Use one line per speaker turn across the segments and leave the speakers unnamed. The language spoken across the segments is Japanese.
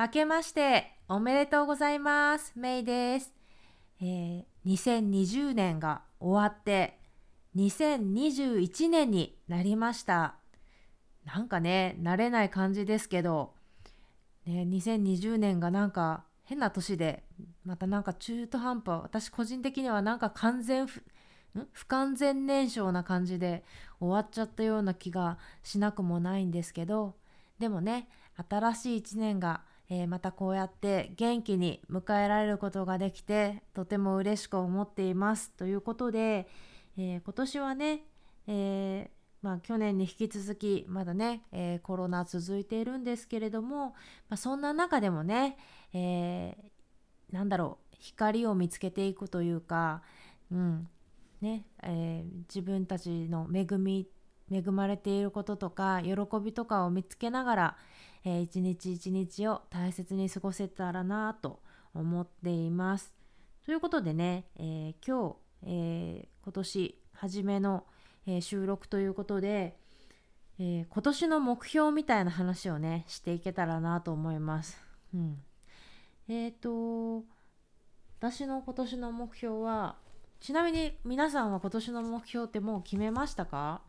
明けましておめでとうございます。メイです。えー2020年が終わって2021年になりました。なんかね、慣れない感じですけど、ね、2020年がなんか変な年で、またなんか中途半端、私個人的にはなんか完全不、不完全燃焼な感じで終わっちゃったような気がしなくもないんですけど、でもね、新しい一年が、えーまたこうやって元気に迎えられることができてとても嬉しく思っています。ということで、えー今年はね、えーまあ、去年に引き続きまだね、えコロナ続いているんですけれども、まあ、そんな中でもね、えーなんだろう光を見つけていくというか、うんねえ自分たちの恵み恵まれていることとか喜びとかを見つけながら、えー一日一日を大切に過ごせたらなと思っています。ということでね、えー今日、えー今年初めの、え収録ということで、え今年の目標みたいな話をねしていけたらなと思います。うん、えっ、と私の今年の目標はちなみに皆さんは今年の目標ってもう決めましたか？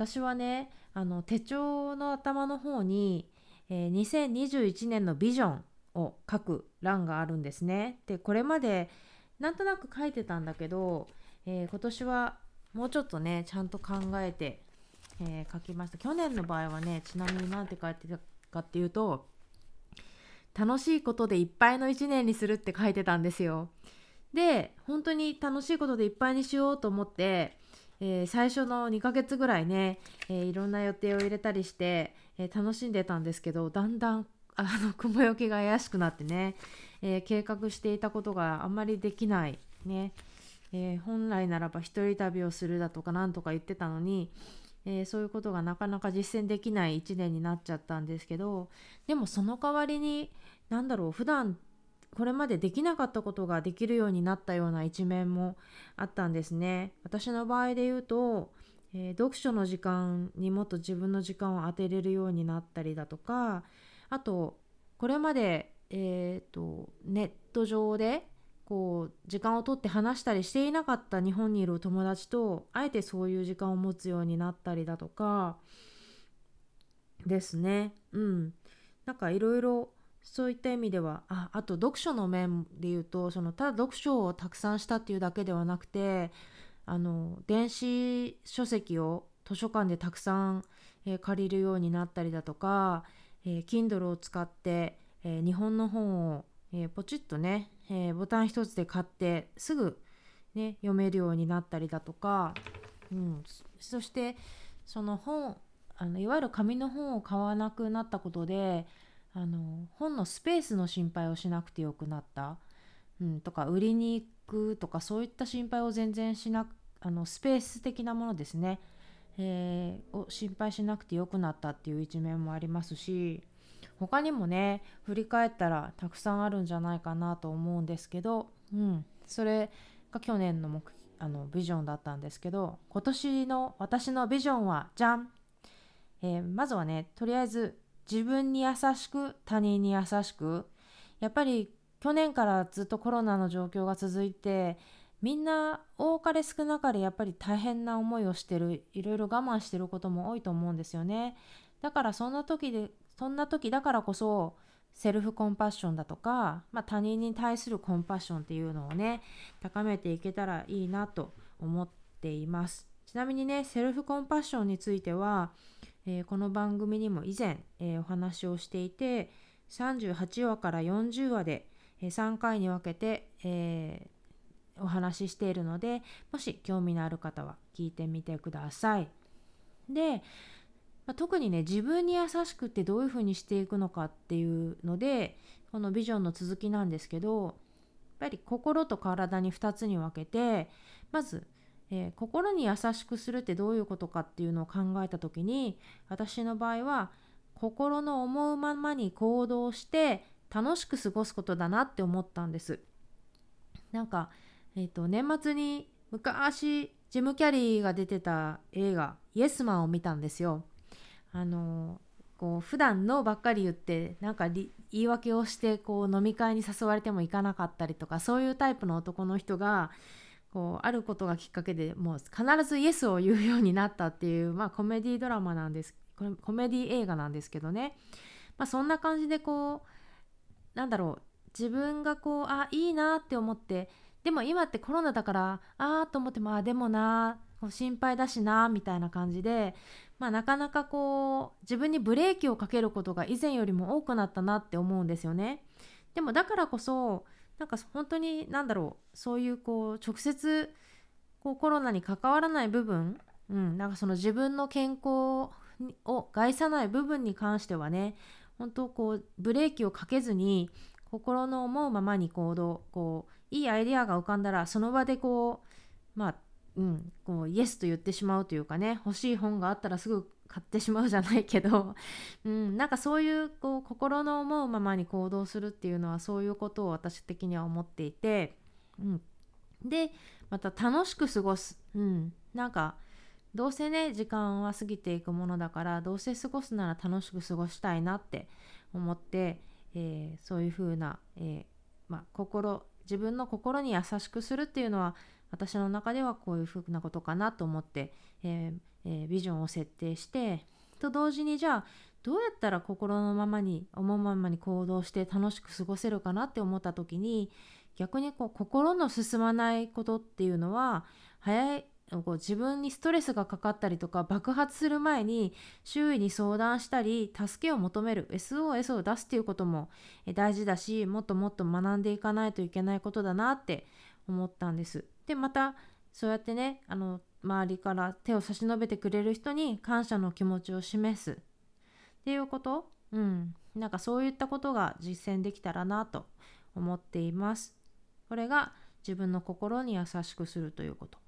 私はねあの手帳の頭の方に、えー2021年のビジョンを書く欄があるんですね。でこれまでなんとなく書いてたんだけど、えー今年はもうちょっとねちゃんと考えて、えー書きました去年の場合はねちなみに何て書いてたかっていうと楽しいことでいっぱいの1年にするって書いてたんですよ。で本当に楽しいことでいっぱいにしようと思って、えー最初の2ヶ月ぐらいね、えーいろんな予定を入れたりして、えー楽しんでたんですけどだんだんあの雲行きが怪しくなってね、え計画していたことがあんまりできないね、え本来ならば一人旅をするだとかなんとか言ってたのに、えそういうことがなかなか実践できない1年になっちゃったんですけどでもその代わりに何だろう普段これまでできなかったことができるようになったような一面もあったんですね。私の場合で言うと、えー読書の時間にもっと自分の時間を当てれるようになったりだとかあとこれまで、えーとネット上でこう時間を取って話したりしていなかった日本にいる友達とあえてそういう時間を持つようになったりだとかですねうんなんかいろろそういった意味ではああと読書の面で言うとそのただ読書をたくさんしたっていうだけではなくてあの電子書籍を図書館でたくさん、えー借りるようになったりだとか、えー Kindle を使って、えー日本の本を、えーポチッとね、えボタン一つで買ってすぐ、ね、読めるようになったりだとか、うん、そしてその本あのいわゆる紙の本を買わなくなったことであの本のスペースの心配をしなくてよくなった、うん、とか売りに行くとかそういった心配を全然しなくあのスペース的なものですね、えーを心配しなくてよくなったっていう一面もありますし他にもね振り返ったらたくさんあるんじゃないかなと思うんですけど、うん、それが去年の目あのビジョンだったんですけど今年の私のビジョンはじゃん、えーまずはねとりあえず自分に優しく他人に優しくやっぱり去年からずっとコロナの状況が続いてみんな多かれ少なかれやっぱり大変な思いをしてるいろいろ我慢してることも多いと思うんですよね。だからそんな時でそんな時だからこそセルフコンパッションだとか、まあ、他人に対するコンパッションっていうのをね高めていけたらいいなと思っています。ちなみにねセルフコンパッションについては、えーこの番組にも以前、えーお話をしていて38話から40話で、えー3回に分けて、えお話ししているのでもし興味のある方は聞いてみてください。で、まあ特にね自分に優しくってどういうふうにしていくのかっていうのでこのビジョンの続きなんですけどやっぱり心と体に2つに分けてまず、えー心に優しくするってどういうことかっていうのを考えた時に私の場合は心の思うままに行動して楽しく過ごすことだなって思ったんです。なんか、えー、と年末に昔ジム・キャリーが出てた映画「イエスマン」を見たんですよ。あのこう普段のばっかり言ってなんか言い訳をしてこう飲み会に誘われても行かなかったりとかそういうタイプの男の人がこうあることがきっかけでもう必ずイエスを言うようになったっていう、まあ、コメディドラマなんですコメディ映画なんですけどね、まあ、そんな感じでこうなんだろう自分がこうあいいなって思ってでも今ってコロナだからああと思ってもあでもな心配だしなみたいな感じで、まあ、なかなかこう自分にブレーキをかけることが以前よりも多くなったなって思うんですよね。でもだからこそなんか本当に何だろうそういうこう直接こうコロナに関わらない部分、うん、なんかその自分の健康を害さない部分に関してはね本当こうブレーキをかけずに心の思うままに行動こういいアイデアが浮かんだらその場でこうまあうんこうイエスと言ってしまうというかね欲しい本があったらすぐ買ってしまうじゃないけど、うん、なんかそういうこう心の思うままに行動するっていうのはそういうことを私的には思っていて、うん、でまた楽しく過ごす、うん、なんかどうせね時間は過ぎていくものだからどうせ過ごすなら楽しく過ごしたいなって思って、えー、そういう風な、えー、まあ、心自分の心に優しくするっていうのは私の中ではこういう風なことかなと思って、えー、えー、ビジョンを設定してと同時にじゃあどうやったら心のままに思うままに行動して楽しく過ごせるかなって思った時に逆にこう心の進まないことっていうのは早いこう自分にストレスがかかったりとか爆発する前に周囲に相談したり助けを求める SOS を出すっていうことも大事だしもっともっと学んでいかないといけないことだなって思ったんです。でまたそうやってねあの周りから手を差し伸べてくれる人に感謝の気持ちを示すっていうことうんなんかそういったことが実践できたらなと思っています。これが自分の心に優しくするということ。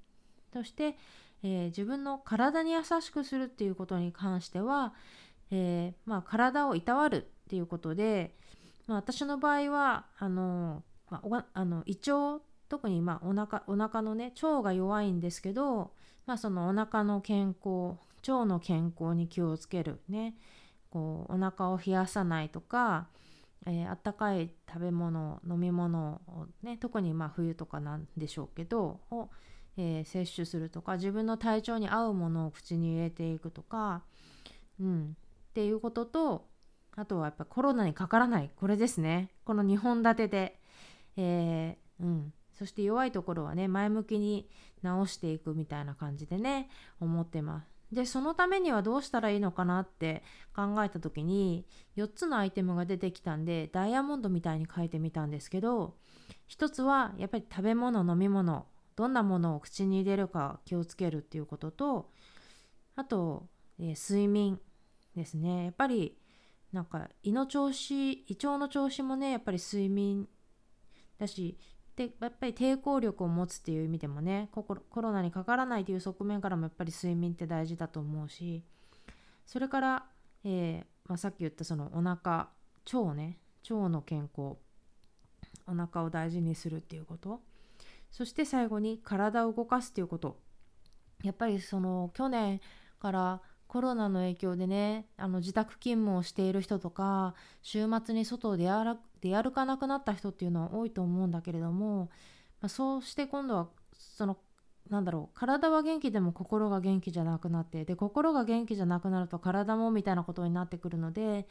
そして、えー、自分の体に優しくするっていうことに関しては、えー、まあ、体をいたわるっていうことで、まあ、私の場合はあの、まあ、あの胃腸特にまあお腹お腹のね腸が弱いんですけど、まあ、そのお腹の健康腸の健康に気をつけるね。こうお腹を冷やさないとか、えー、あったかい食べ物飲み物をね特にまあ冬とかなんでしょうけどをえー、摂取するとか自分の体調に合うものを口に入れていくとか、うん、っていうこととあとはやっぱコロナにかからない。これですね。この2本立てで、えー、うん、そして弱いところはね前向きに直していくみたいな感じでね思ってます。でそのためにはどうしたらいいのかなって考えた時に4つのアイテムが出てきたんでダイヤモンドみたいに書いてみたんですけど1つはやっぱり食べ物飲み物どんなものを口に入れるか気をつけるっていうこととあと、えー、睡眠ですねやっぱりなんか胃の調子胃腸の調子もねやっぱり睡眠だしでやっぱり抵抗力を持つっていう意味でもねコロナにかからないという側面からもやっぱり睡眠って大事だと思うしそれから、えー、まあ、さっき言ったそのお腹腸ね腸の健康お腹を大事にするっていうことそして最後に体を動かすということ。やっぱりその去年からコロナの影響でねあの自宅勤務をしている人とか週末に外を出歩かなくなった人っていうのは多いと思うんだけれども、まあ、そうして今度はそのなんだろう体は元気でも心が元気じゃなくなってで心が元気じゃなくなると体もみたいなことになってくるので、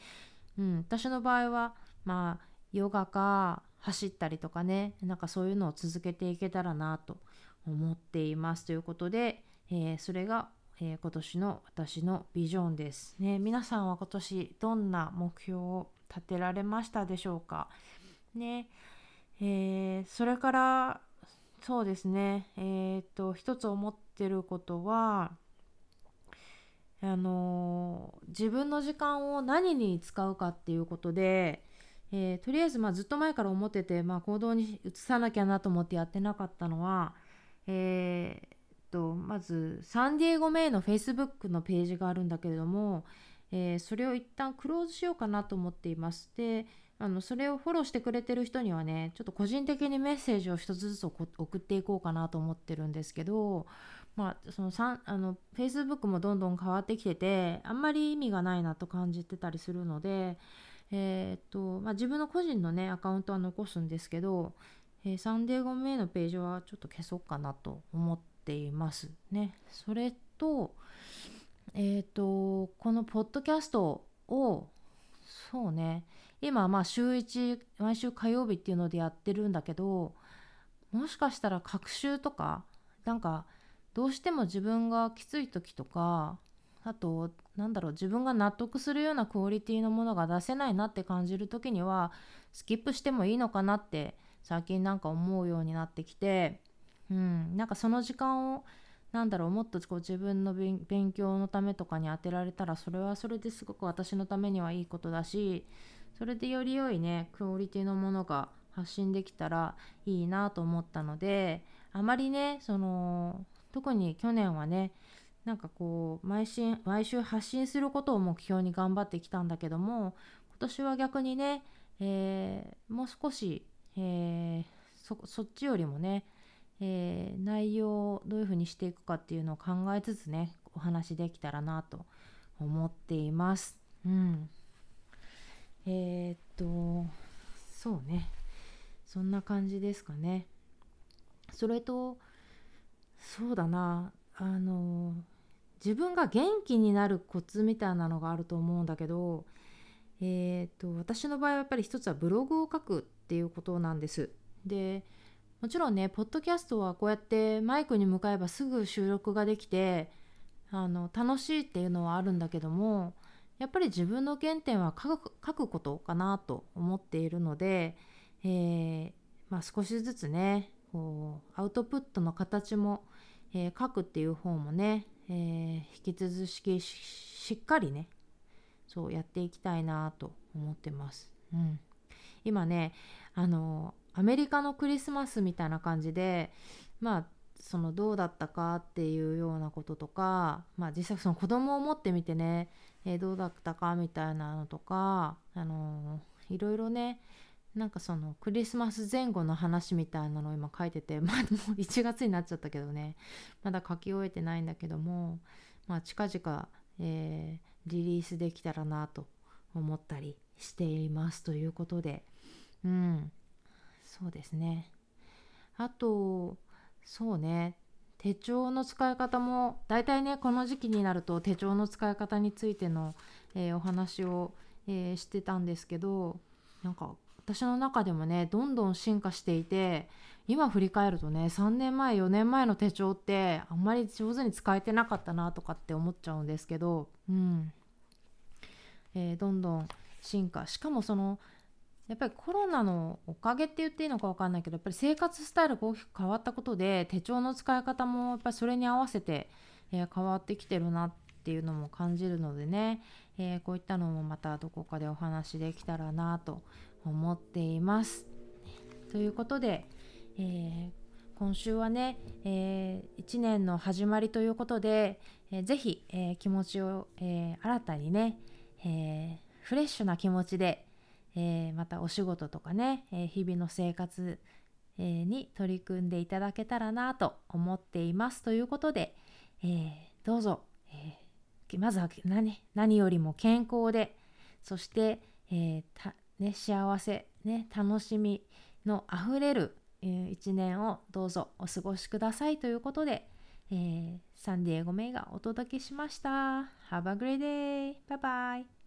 うん、私の場合はまあヨガか走ったりとかねなんかそういうのを続けていけたらなと思っていますということで、えー、それが、えー、今年の私のビジョンです、ね、皆さんは今年どんな目標を立てられましたでしょうか？ねえー、それからそうですね。えっ、と一つ思ってることはあの自分の時間を何に使うかっていうことでえー、とりあえずまあずっと前から思ってて、まあ、行動に移さなきゃなと思ってやってなかったのは、え、まずサンディエゴメイの Facebook のページがあるんだけれども、えー、それを一旦クローズしようかなと思っています。であのそれをフォローしてくれてる人にはねちょっと個人的にメッセージを一つずつ送っていこうかなと思ってるんですけどまあ、そのあの Facebook もどんどん変わってきててあんまり意味がないなと感じてたりするので、えー、っとまあ、自分の個人のねアカウントは残すんですけど、えー、サンデーゴメイのページはちょっと消そうかなと思ってていますね。それと,、えー、とこのポッドキャストをそうね今まあ週1毎週火曜日っていうのでやってるんだけどもしかしたら隔週とかなんかどうしても自分がきつい時とかあとなんだろう自分が納得するようなクオリティのものが出せないなって感じる時にはスキップしてもいいのかなって最近なんか思うようになってきてうん。なんかその時間をなんだろうもっとこう自分の勉強のためとかに充てられたらそれはそれですごく私のためにはいいことだしそれでより良いねクオリティのものが発信できたらいいなと思ったのであまりねその特に去年はねなんかこう毎週毎週発信することを目標に頑張ってきたんだけども今年は逆にね、えー、もう少し、えー、そっちよりもね、えー、内容をどういうふうにしていくかっていうのを考えつつねお話できたらなと思っています。うん、えー、っとそうねそんな感じですかね。それとそうだなあの自分が元気になるコツみたいなのがあると思うんだけど、えーと、私の場合はやっぱり一つはブログを書くっていうことなんです。でもちろんねポッドキャストはこうやってマイクに向かえばすぐ収録ができてあの楽しいっていうのはあるんだけどもやっぱり自分の原点は書く書くことかなと思っているので、えー、まあ、少しずつねこうアウトプットの形もえー、書くっていう方もね、えー、引き続きしっかりねそうやっていきたいなと思ってます。うん、今ねあのアメリカのクリスマスみたいな感じでまあそのどうだったかっていうようなこととか、まあ、実際その子供を持ってみてね、えー、どうだったかみたいなのとか、あのー、いろいろねなんかそのクリスマス前後の話みたいなのを今書いててまあもう1月になっちゃったけどねまだ書き終えてないんだけどもまあ近々、えー、リリースできたらなと思ったりしていますということでうん。そうですね。あとそうね。手帳の使い方も大体ねこの時期になると手帳の使い方についての、えー、お話を、えー、してたんですけどなんか私の中でもねどんどん進化していて今振り返るとね3年前4年前の手帳ってあんまり上手に使えてなかったなとかって思っちゃうんですけど、うん。えー、どんどん進化。しかもそのやっぱりコロナのおかげって言っていいのか分かんないけどやっぱり生活スタイルが大きく変わったことで手帳の使い方もやっぱりそれに合わせて、えー、変わってきてるなっていうのも感じるのでね、えー、こういったのもまたどこかでお話できたらなと思っています。ということで、えー、今週はね、えー、1年の始まりということで、えー、ぜひ、えー、気持ちを、え、新たにね、え、フレッシュな気持ちで、えー、またお仕事とかね、えー、日々の生活、に取り組んでいただけたらなと思っていますということで、え、どうぞ、え、まずは何何よりも健康でそして、え、ね、幸せ、ね、楽しみのあふれる、えー、一年をどうぞお過ごしくださいということで、えー、サンディエゴメイがお届けしました。Have a great day! Bye bye!